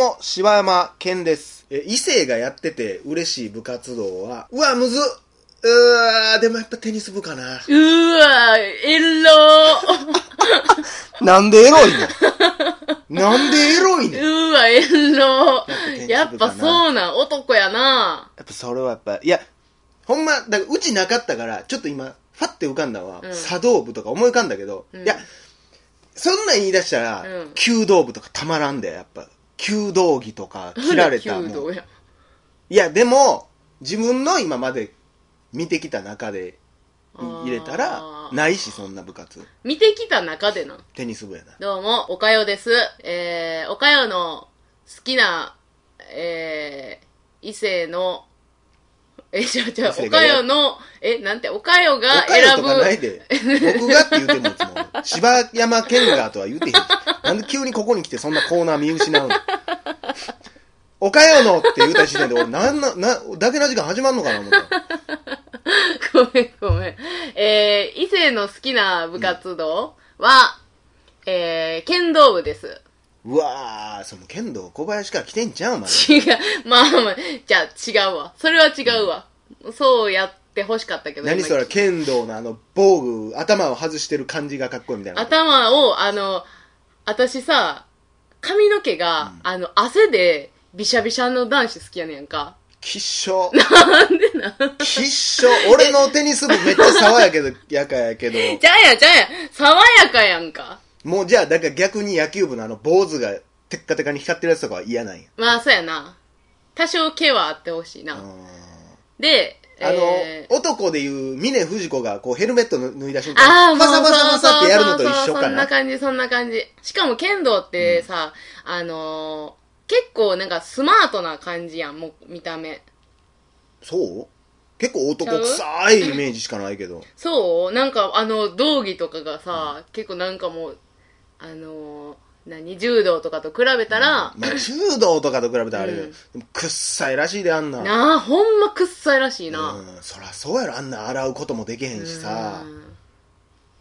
も、柴山健です。え、異性がやってて嬉しい部活動は、うわ、むずっうわでもやっぱテニス部かな。うーわ、エロ なんでエロいの？なんでエロいー。ねんやうーわ、エロテニス部かなやっぱそうなん、男やな。っぱそれはやっぱ、いや、ほんま、だからうちなかったから、ちょっと今、ファって浮かんだのは、うん茶道部とか思い浮かんだけど、うんいや、そんなん言い出したら、うん弓道部とかたまらんで、やっぱ。弓道着とか着られたもん。弓道や。いや、でも、自分の今まで見てきた中で入れたらないし、そんな部活。見てきた中でな。テニス部やな。どうも、おかよです。えー、おかよの好きな、えー、異性の、え、じゃあじゃあ、おかよの、え、なんて、おかよが選ぶ、とかないで。僕がって言うてんのいつも。柴山健がとは言うてへんし。なんで急にここに来てそんなコーナー見失うの？おかよのって言うた時点で俺、なんな、な、だけな時間始まんのかな思った。ごめんごめん。えー、異性の好きな部活動は、えー、剣道部です。うわー、その剣道小林から来てんじゃん、お前。違う。まあまあ、じゃあ違うわ。それは違うわ。そうやって欲しかったけど。今何それ、剣道のあの、防具、頭を外してる感じがかっこいいみたいな。頭を、あの、私さ、髪の毛が、あの、汗で、びしゃびしゃの男子好きやねんか。きっしょ。なんでなん？きっしょ。俺のテニス部めっちゃ爽やけど、やかやけど。じゃあや、じゃあや、爽やかやんか。もうじゃあ、だから逆に野球部のあの坊主がテッカテカに光ってるやつとかは嫌なんや。まあ、そうやな。多少毛はあってほしいな。うんで、あの、えー男でいう峰不二子がこうヘルメット脱いだ瞬間、バサバサバサってやるのと一そうそうそんな緒かな。感じ、そんな感じ。しかも剣道ってさ、あのー結構なんかスマートな感じやん、もう見た目。そう？結構男臭いイメージしかないけど。そう？なんかあの道着とかがさ、結構なんかもう、あのー何？柔道とかと比べたら、まあ、柔道とかと比べたらあれうんでもくっさいらしいであんな。なあ、ほんまくっさいらしいな。うん、そらそうやろ、あんな洗うこともできへんしさう。ん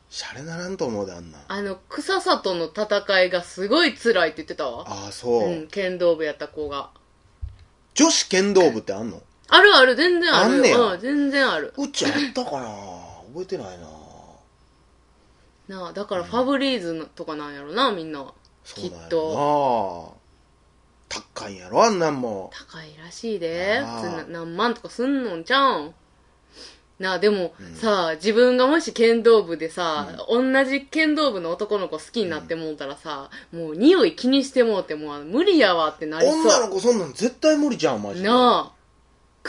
シャレならんと思うで、あんな。あの、草さとの戦いがすごい辛いって言ってたわ。ああ、そう、うん、剣道部やった子が。女子剣道部ってあんの？あるある、全然ある。あんねやうん、全然ある。うちあったかな？覚えてないななあ、だからファブリーズのとかなんやろな、みんな。きっと。な高いんやろあんなんも高いらしいで。何万とかすんのんちゃうん。なあ、でも、さあ、自分がもし剣道部でさ、同じ剣道部の男の子好きになってもうたらさ、もう匂い気にしてもうてもう無理やわってなりそう。女の子そんなん絶対無理じゃんマジでなあ、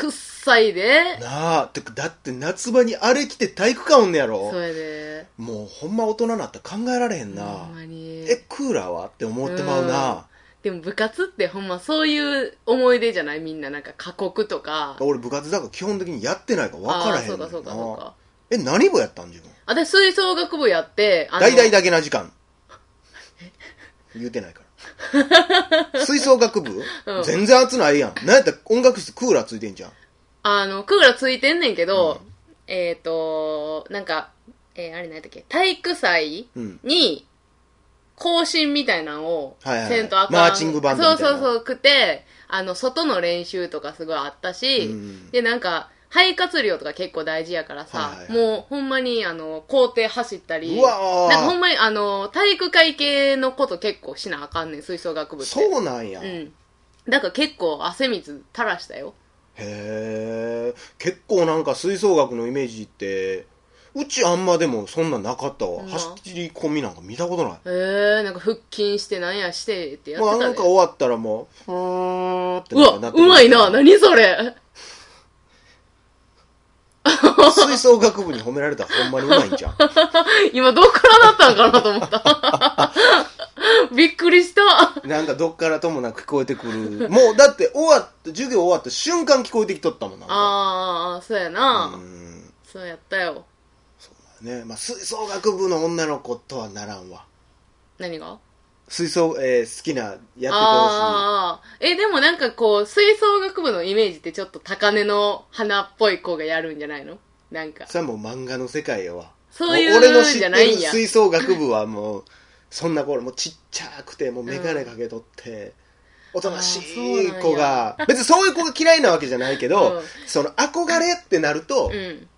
くっさいで。なあてかだって夏場にあれ着て体育館おんねやろそうやで。もうほんま大人になったら考えられへんな、ほんまに。えクーラーはって思ってまうな、でも部活ってほんまそういう思い出じゃない？みんななんか過酷とか。俺部活だから基本的にやってないから分からへんああそうかそうかそうか。え何部やったん自分？私吹奏楽部やって、あの大々だけな時間 言うてないから 吹奏楽部、うん。全然暑ないやん。なんやったら音楽室クーラーついてんじゃん。あの、クーラーついてんねんけど、えっ、と、なんか、えーあれ何やったっけ、体育祭うん。に、更新みたいなのを、はいはいはい。せんとあかん。マーチングバンドみたいな。そうそうそう、くて、あの、外の練習とかすごいあったし、うん。で、なんか、肺活量とか結構大事やからさ、はいはいはい。もうほんまに、あの、校庭走ったり、うわー。なんかほんまに、あの、体育会系のこと結構しなあかんねん、吹奏楽部って。そうなんや、へうん。だから結構汗水垂らしたよ。え結構なんか吹奏楽のイメージってうちあんまでもそんなんなかったわ、走り込みなんか見たことない。へえなんか腹筋してなんやしてってやってもうたでなんか終わったらもう、ふーんってうわなってる。うまいな何それ吹奏楽部に褒められたらほんまにうまいんじゃん。今どっからなったんかなと思った びっくりしたなんかどっからともなく聞こえてくる。もうだって終わった、授業終わった瞬間聞こえてきとったもんな。ああそうやな、うん。そうやったよね。まあ吹奏楽部の女の子とはならんわ。何が？吹奏、えー好きな、やっててほしい。ああえでもなんかこう吹奏楽部のイメージってちょっと高根の花っぽい子がやるんじゃないの？なんかそれはもう漫画の世界やわ。そういう俺の知ってないんや吹奏楽部はもう、そんな頃もうちっちゃくて、もうメガネかけとって、おとなしい子が、別にそういう子が嫌いなわけじゃないけど、うんその憧れってなると、うん。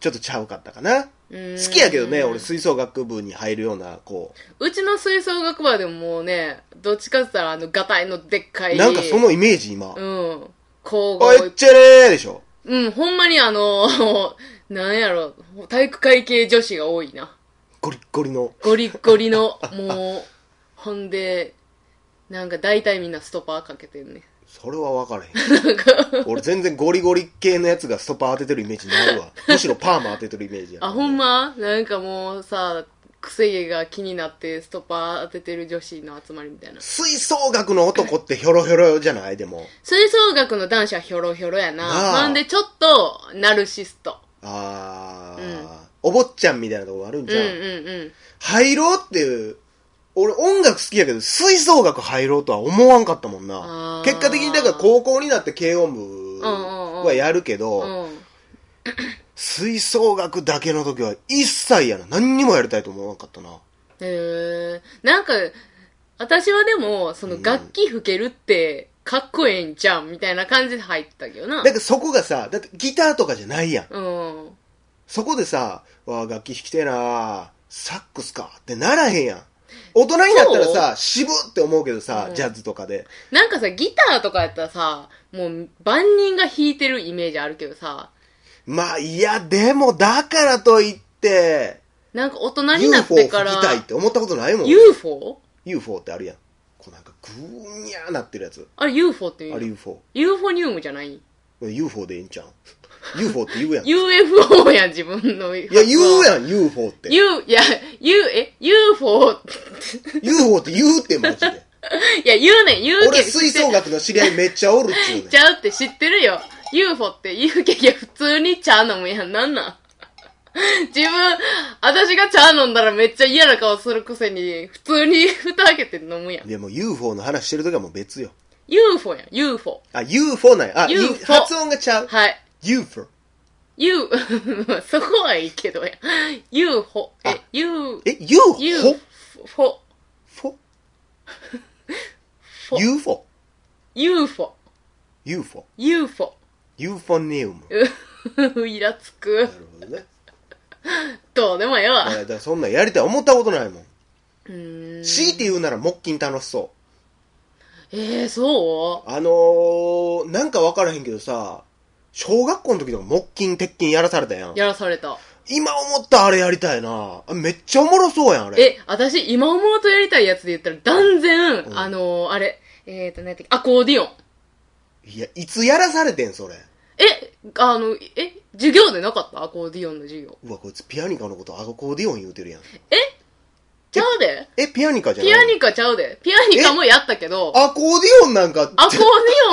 ちょっとちゃうかったかな。好きやけどね、俺吹奏楽部に入るような子。うちの吹奏楽部はでももうね、どっちかって言ったらあの、ガタイのでっかい。なんかそのイメージ今。うん。交おい互っちゃれーでしょ。うん、ほんまにあの、なんやろ、体育会系女子が多いな。ゴリッゴリの。ゴリッゴリの、もう、ほんで、なんか大体みんなストッパーかけてんね。それは分からへん。俺全然ゴリゴリ系のやつがストッパー当ててるイメージないわ。むしろパーマ当ててるイメージや。あ、ほんま？なんかもうさ、くせ毛が気になってストッパー当ててる女子の集まりみたいな。吹奏楽の男ってヒョロヒョロじゃない？でも。吹奏楽の男子はヒョロヒョロやな。なあなんでちょっと、ナルシスト。あー、うんお坊ちゃんみたいなとこあるんじゃん。うんうんうん。入ろうっていう、俺音楽好きやけど、吹奏楽入ろうとは思わんかったもんな結果的にだから高校になって軽音部うんうんうんはやるけど、うん。吹奏楽だけの時は一切やな。何にもやりたいと思わんかったな。へえなんか、私はでも、その楽器吹けるって、かっこええんちゃうんみたいな感じで入ったけどなだ。からそこがさ、だってギターとかじゃないやん。うん。そこでさ、わあ、楽器弾きてえなサックスかってならへんやん。大人になったらさ、渋って思うけどさ、うんジャズとかで。なんかさ、ギターとかやったらさ、もう万人が弾いてるイメージあるけどさ、まあ、いや、でも、だからといって、なんか大人になっ UFO 吹きてから、たいって思ったことないもん。UFO? UFO ってあるやん。こうなんか、ぐーにゃーなってるやつ。あれ UFO って言あれうの UFO。ユーフォニウムじゃない？UFO でいいんちゃう ?UFO って言うやん。い ?UFO やん、自分の。いや、言うやん、UFO って。U、いや、U、え、UFO、UFO って言うって、マジで。いや、言うねん、言うけ俺、ど。吹奏楽の知り合いめっちゃおるっちゅうねんち。ゃうって知ってるよ。UFO って言うけど、普通に茶飲むやん。なんなん？自分、私が茶飲んだらめっちゃ嫌な顔するくせに、普通に蓋開けて飲むやん。でも UFO の話してる時はもう別よ。UFO やん、UFO。あ、UFO なんや。あ、UFO 発音がちゃう。はい。UFO。U、そこはいいけどや。UFO。えあ、U、え、UFO? UFO。フォ？UFO。UFO。UFO。UFO。ユーフォニウム。うイラつくな。るほどね。どうでもええわ。だそんなんやりたい思ったことないもん。うーん。強いて言うなら木琴楽しそう。えー、そあのー、なんかわからへんけどさ、小学校の時とか木琴、鉄琴やらされたやんう。やらされた。今思ったらあれやりたいな。あめっちゃおもろそうやん、あれ。え、私、今思うとやりたいやつで言ったら、断然、うんあのー、あれ、えーと、何やったっけ、アコーディオン。いや、いつやらされてん、それ。え、あの、え、授業でなかった？アコーディオンの授業。うわ、こいつピアニカのことアコーディオン言うてるやん。え？ちゃうで。え、ピアニカじゃないピアニカちゃうで。ピアニカもやったけど、アコーディオンなんか、アコーディ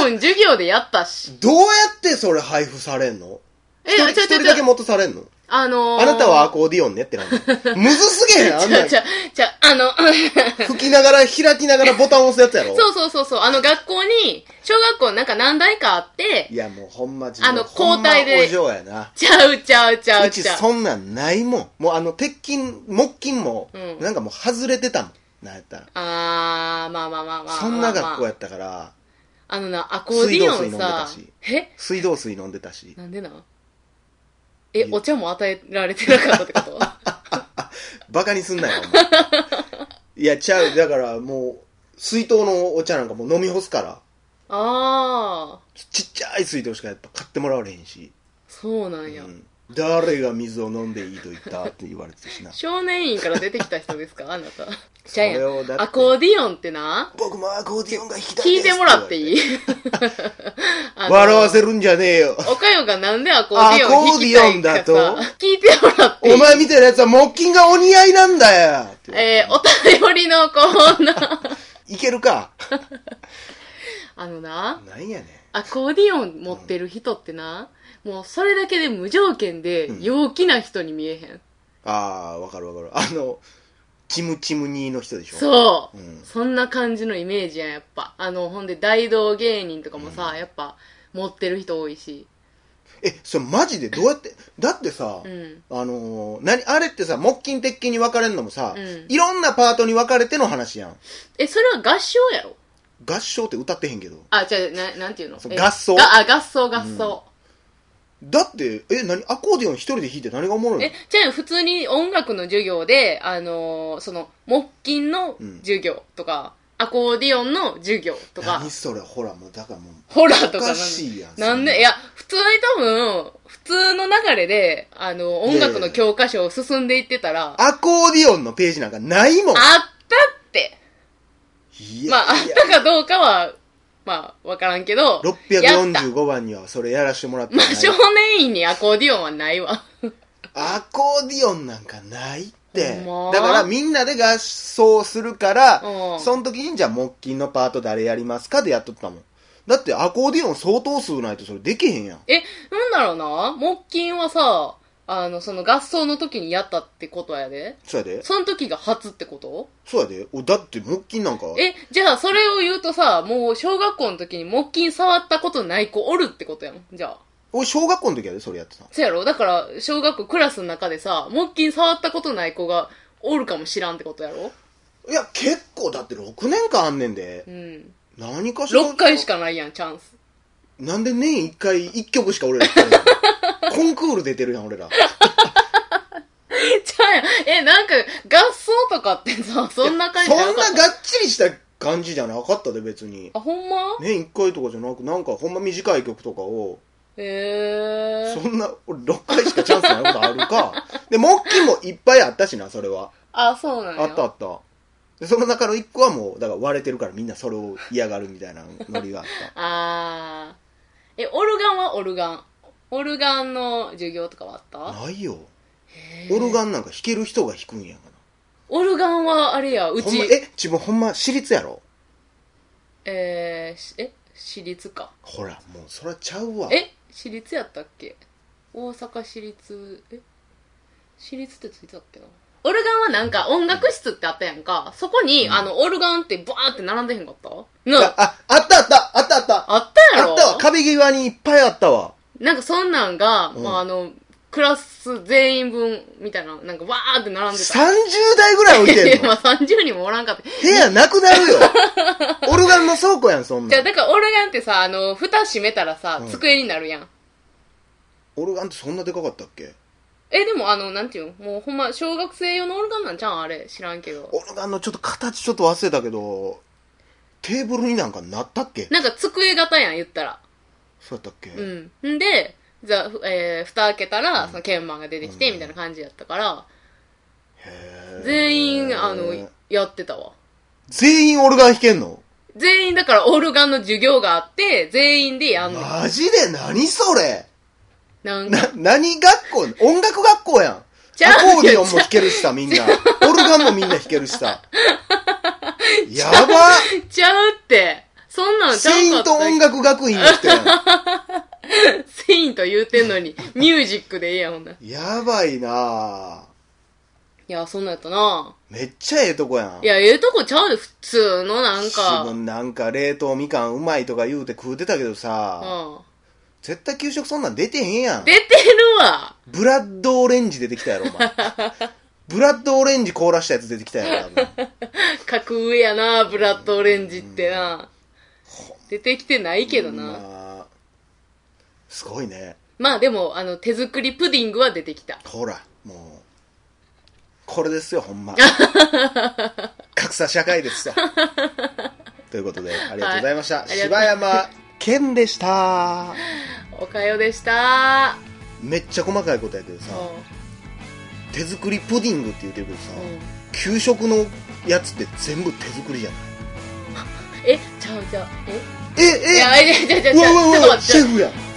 オン授業でやったし。どうやってそれ配布されんの？え、一人一人だけ元されんの？あのー、あなたはアコーディオンねってなんだ。むずすげえあんなちゃちゃ、あの、吹きながら開きながらボタン押すやつやろ？そうそうそうそう、あの学校に、小学校なんか何台かあってい、やもうほんま自あの交代でお嬢やな。ちゃうちゃうちゃううちゃう。ちそんなんないもん。もうあの鉄筋、木筋も、うんなんかもう外れてたもん。なんやったら。あー、まあまあまあまあまあ。そんな学校やや。ったから、あのな、アコーディオン水道水飲んでたさし、え？水道水飲んでたし。なんでなん？え、お茶も与えられてなかったってこと？バカにすんなよ、お前いや、ちゃう。だからもう、水筒のお茶なんかもう飲み干すから、あー、ちっちゃい水筒しかやっぱ買ってもらわれへんし。そうなんや。うん誰が水を飲んでいいと言ったって言われてたしな。少年院から出てきた人ですか？あなた。じゃあアコーディオンってな、僕もアコーディオンが弾きたいです聞いてもらっていい？笑わせるんじゃねえよ。おかよがなんでアコーディオン弾きたいかアコーディオンださ、聞いてもらっていい？お前みたいなやつは木琴がお似合いなんだよえー、お便りのコーナー。いけるか？あのな、なんやねん。アコーディオン持ってる人ってな、もうそれだけで無条件でうん陽気な人に見えへん。ああ、わかるわかる。あの、チムチムニーの人でしょ？そう、うんそんな感じのイメージやん、やっぱ。あの、ほんで大道芸人とかもさ、やっぱ持ってる人多いし。え、それマジで？どうやって、だってさ、うん。あのー、何、あれってさ、木琴鉄筋に分かれるのもさ、うんいろんなパートに分かれての話やん。え、それは合唱やろ？合唱って歌ってへんけど。あ、じゃあ、ななんていうの？えそう合奏。があ、合奏、合奏。だって、え、何アコーディオン一人で弾いて何がおもろいの？え、じゃあ普通に音楽の授業で、あのーその、木琴の授業とか、アコーディオンの授業とか。何、それほらもうだからもうホラーとおかかなんしいやんなんで、いや、普通に多分、普通の流れで、あの、音楽の教科書を進んでいってたら、あアコーディオンのページなんかないもん。ったって。まあ、あったかどうかは、まあ、わからんけど、やった。645番にはそれやらしてもらってまあ、少年院にアコーディオンはないわ。アコーディオンなんかないって。だからみんなで合奏するからうん。その時にじゃあ木琴のパート誰やりますかでやっとったもん。だってアコーディオン相当数ないとそれできへんやん。え、なんだろうな？木琴はさ、あの、その合奏の時にやったってことやで。そうやで。その時が初ってこと？そうやで。おだって木琴なんか。え、じゃあそれを言うとさ、もう小学校の時に木琴触ったことない子おるってことやん。じゃあ。俺小学校の時やでそれやってたそやろ？だから、小学校クラスの中でさ、木琴触ったことない子がおるかもしらんってことやろ？いや結構だって6年間あんねんで。うん。何かしら。6回しかないやん、チャンス。なんで年1回1曲しか俺らやってないの？コンクール出てるやん俺ら ちゃうやん。え、なんか、合奏とかってさ、そんな感じそんながっちりした感じじゃなかったで別にあ、ほんま？年1回とかじゃなくなんかほんま短い曲とかをへえー。そんな俺6回しかチャンスないことあるか で木琴もいっぱいあったしなそれはあ、そうなんや。あったあったでその中の1個はもうだから割れてるからみんなそれを嫌がるみたいなノリがあっ あー。え、オルガンはオルガン？オルガンの授業とかはあった？たないよ。オルガンなんか弾ける人が弾くんやかオルガンはあれや、うち、らほんまえ自分ほんま私立やろ？えーしえ、私立か。ほらもうそらちゃうわ。え、私立やったっけ？大阪市立、え？私立ってついてたっけな？オルガンはなんか音楽室ってあったやんか。そこに、あの、オルガンってバーって並んでへんかった？な、あああったあったあったあった。あったやろ？あったわ。壁際にいっぱいあったわなんかそんなんが、うんまああの、クラス全員分みたいな、なんかわーって並んでた。30台ぐらい置いてんの？まあ30人もおらんかった。部屋なくなるよ オルガンの倉庫やんそんじゃあ、なんだからオルガンってさ、あの、蓋閉めたらさう、ん机になるやん。オルガンってそんなでかかったっけ？え、でもあの、なんていうの？もうほんま、小学生用のオルガンなんちゃう？んあれ。知らんけど。オルガンのちょっと形ちょっと忘れたけどテーブルになんかなったっけ？なんか机型やん、言ったら。そうやったっけ、うん。んで、じゃあ、ふえー、蓋開けたら、その鍵盤が出てきて、うんみたいな感じやったから、へー全員、あの、やってたわ。全員オルガン弾けんの？全員だからオルガンの授業があって、全員でやんの。マジで何それ？なんか、な、何学校？音楽学校やんちゃうアコーディオンも弾けるしさ、みんな。オルガンもみんな弾けるしさ。やばちゃうって。そんなんちゃセイント音楽学院の人やん。セインと言うてんのに、ミュージックでええやん、ほんならいやばいなぁ。や、そんなんやったなめっちゃええとこやん。いや、ええとこちゃうで、普通のなん自か、分なんか冷凍みかんうまいとか言うて食うてたけどさ、うん。絶対給食そんなん出てへんやん。出てるわブラッドオレンジ出てきたやろ、お前。ブラッドオレンジ凍らしたやつ出てきたやろ、多分。格上やなブラッドオレンジってな出てきてないけどな。まあ、すごいね。まあでも、あの、手作りプディングは出てきた。ほら、もう。これですよ、ほんま。格差社会ですよ。ということで、ありがとうございました。はい柴山健でした。おかよでしためっちゃ細かいことやけどさ、う手作りプディングって言ってるけどさ。給食のやつって全部手作りじゃない？え、ちゃうちゃう。え、えいや、え、え、ちゃうちゃうわうわうわ。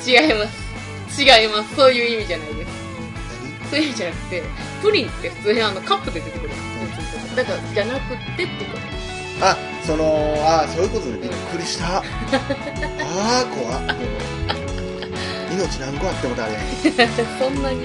違います。違います。そういう意味じゃないです。そういう意味じゃなくて、プリンって普通にあのカップで出てくる。だから、じゃなくてってこと。あ、その、あ、そういうことでびっくりした。あー、怖っ。命何個あっても誰そんなに